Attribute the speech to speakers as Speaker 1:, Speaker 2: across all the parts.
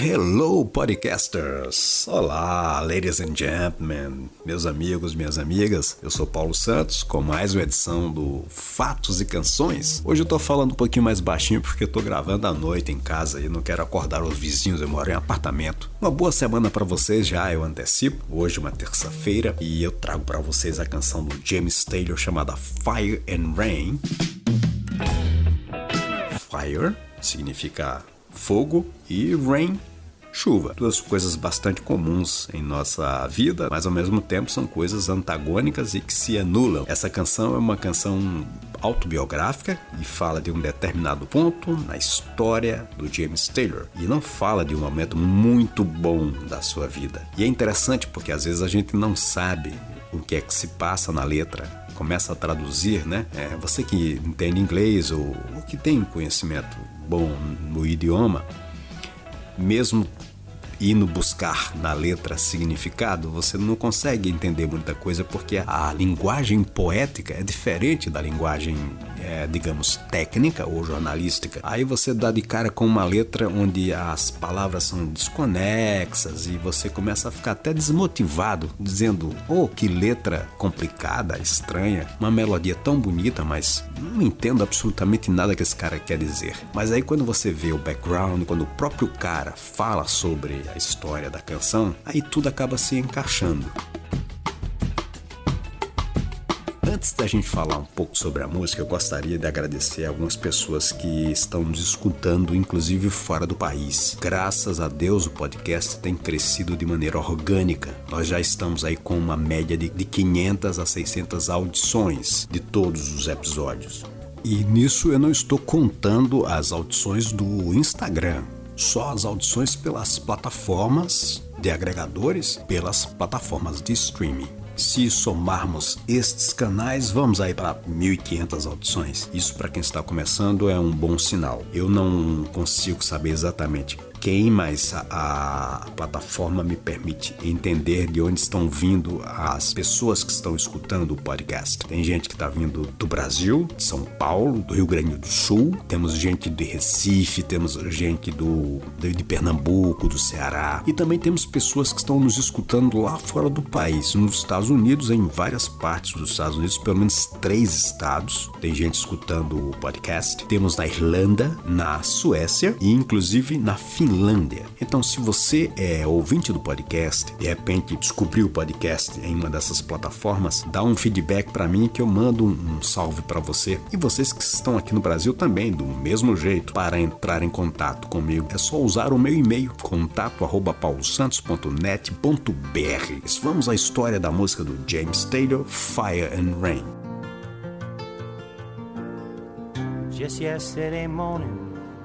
Speaker 1: Hello, podcasters! Olá, ladies and gentlemen, meus amigos, minhas amigas. Eu sou Paulo Santos com mais uma edição do Fatos e Canções. Hoje eu tô falando um pouquinho mais baixinho porque eu tô gravando à noite em casa e não quero acordar os vizinhos, eu moro em apartamento. Uma boa semana para vocês já, eu antecipo. Hoje é uma terça-feira e eu trago para vocês a canção do James Taylor chamada Fire and Rain. Fire significa fogo e rain chuva. Duas coisas bastante comuns em nossa vida, mas ao mesmo tempo são coisas antagônicas e que se anulam. Essa canção é uma canção autobiográfica e fala de um determinado ponto na história do James Taylor e não fala de um momento muito bom da sua vida. E é interessante porque às vezes a gente não sabe o que é que se passa na letra começa a traduzir, né? É, você que entende inglês ou, ou que tem conhecimento bom no idioma, mesmo indo buscar na letra significado, você não consegue entender muita coisa porque a linguagem poética é diferente da linguagem, é, digamos, técnica ou jornalística. Aí você dá de cara com uma letra onde as palavras são desconexas e você começa a ficar até desmotivado, dizendo: Oh, que letra complicada, estranha, uma melodia tão bonita, mas não entendo absolutamente nada que esse cara quer dizer. Mas aí quando você vê o background, quando o próprio cara fala sobre a história da canção, aí tudo acaba se encaixando. Antes da gente falar um pouco sobre a música, eu gostaria de agradecer algumas pessoas que estão nos escutando, inclusive fora do país. Graças a Deus, o podcast tem crescido de maneira orgânica. Nós já estamos aí com uma média de, de 500 a 600 audições de todos os episódios. E nisso eu não estou contando as audições do Instagram só as audições pelas plataformas de agregadores, pelas plataformas de streaming. Se somarmos estes canais, vamos aí para 1.500 audições. Isso para quem está começando é um bom sinal. Eu não consigo saber exatamente quem, mas a, a, plataforma me permite entender de onde estão vindo as pessoas que estão escutando o podcast. Tem gente que está vindo do Brasil, de São Paulo, do Rio Grande do Sul, temos gente de Recife, temos gente do, de, Pernambuco, do Ceará e também temos pessoas que estão nos escutando lá fora do país, nos Estados Unidos, em várias partes dos Estados Unidos, pelo menos três estados. Tem gente escutando o podcast. Temos na Irlanda, na Suécia e inclusive na Finlândia Finlândia. Então, se você é ouvinte do podcast, de repente descobriu o podcast em uma dessas plataformas, dá um feedback para mim que eu mando um, salve para você. E vocês que estão aqui no Brasil também, do mesmo jeito, para entrar em contato comigo, é só usar o meu e-mail contato@paulosantos.net.br. Vamos à história da música do James Taylor, Fire and Rain.
Speaker 2: Just yesterday morning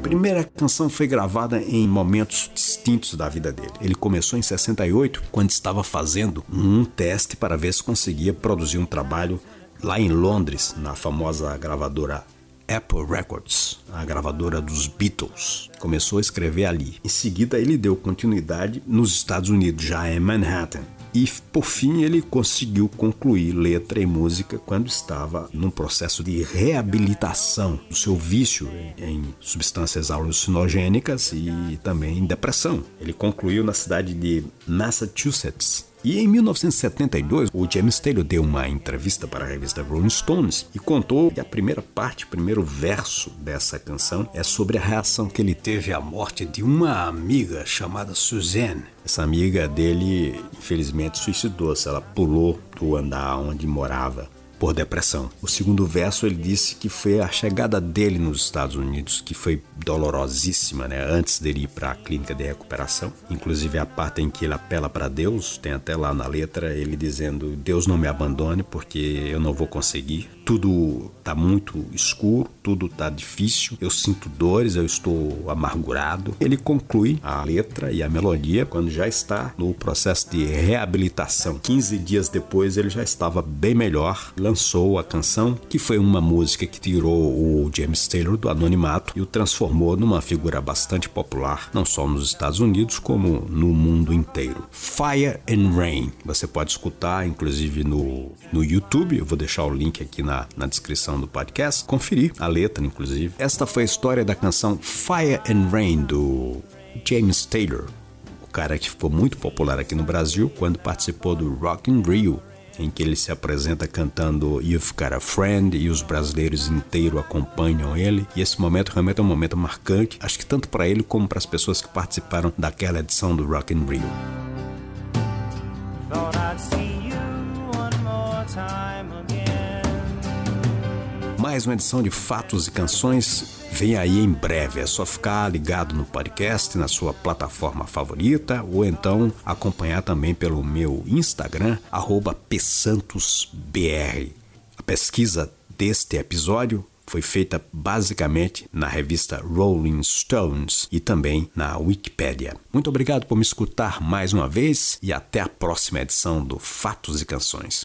Speaker 1: Primeira canção foi gravada em momentos distintos da vida dele. Ele começou em 68, quando estava fazendo um teste para ver se conseguia produzir um trabalho lá em Londres, na famosa gravadora Apple Records, a gravadora dos Beatles. Começou a escrever ali. Em seguida, ele deu continuidade nos Estados Unidos, já em Manhattan. E por fim ele conseguiu concluir letra e música quando estava num processo de reabilitação do seu vício em substâncias alucinogênicas e também em depressão. Ele concluiu na cidade de Massachusetts e em 1972, o James Taylor deu uma entrevista para a revista Rolling Stones e contou que a primeira parte, o primeiro verso dessa canção é sobre a reação que ele teve à morte de uma amiga chamada Suzanne. Essa amiga dele, infelizmente, suicidou-se. Ela pulou do andar onde morava por depressão. O segundo verso ele disse que foi a chegada dele nos Estados Unidos que foi dolorosíssima, né? Antes dele ir para a clínica de recuperação, inclusive a parte em que ele apela para Deus, tem até lá na letra ele dizendo: "Deus não me abandone porque eu não vou conseguir tudo tá muito escuro, tudo tá difícil, eu sinto dores, eu estou amargurado. Ele conclui a letra e a melodia quando já está no processo de reabilitação. 15 dias depois ele já estava bem melhor, lançou a canção, que foi uma música que tirou o James Taylor do anonimato e o transformou numa figura bastante popular, não só nos Estados Unidos, como no mundo inteiro. Fire and Rain. Você pode escutar, inclusive, no, no YouTube. Eu vou deixar o link aqui na, na descrição do podcast. Conferir a letra, inclusive. Esta foi a história da canção Fire and Rain do James Taylor, o cara que ficou muito popular aqui no Brasil quando participou do Rock in Rio, em que ele se apresenta cantando You've Got a Friend e os brasileiros inteiros acompanham ele. E esse momento realmente é um momento marcante, acho que tanto para ele como para as pessoas que participaram daquela edição do Rock in Rio. Mais uma edição de Fatos e Canções vem aí em breve. É só ficar ligado no podcast, na sua plataforma favorita, ou então acompanhar também pelo meu Instagram, psantosbr. A pesquisa deste episódio foi feita basicamente na revista Rolling Stones e também na Wikipedia. Muito obrigado por me escutar mais uma vez e até a próxima edição do Fatos e Canções.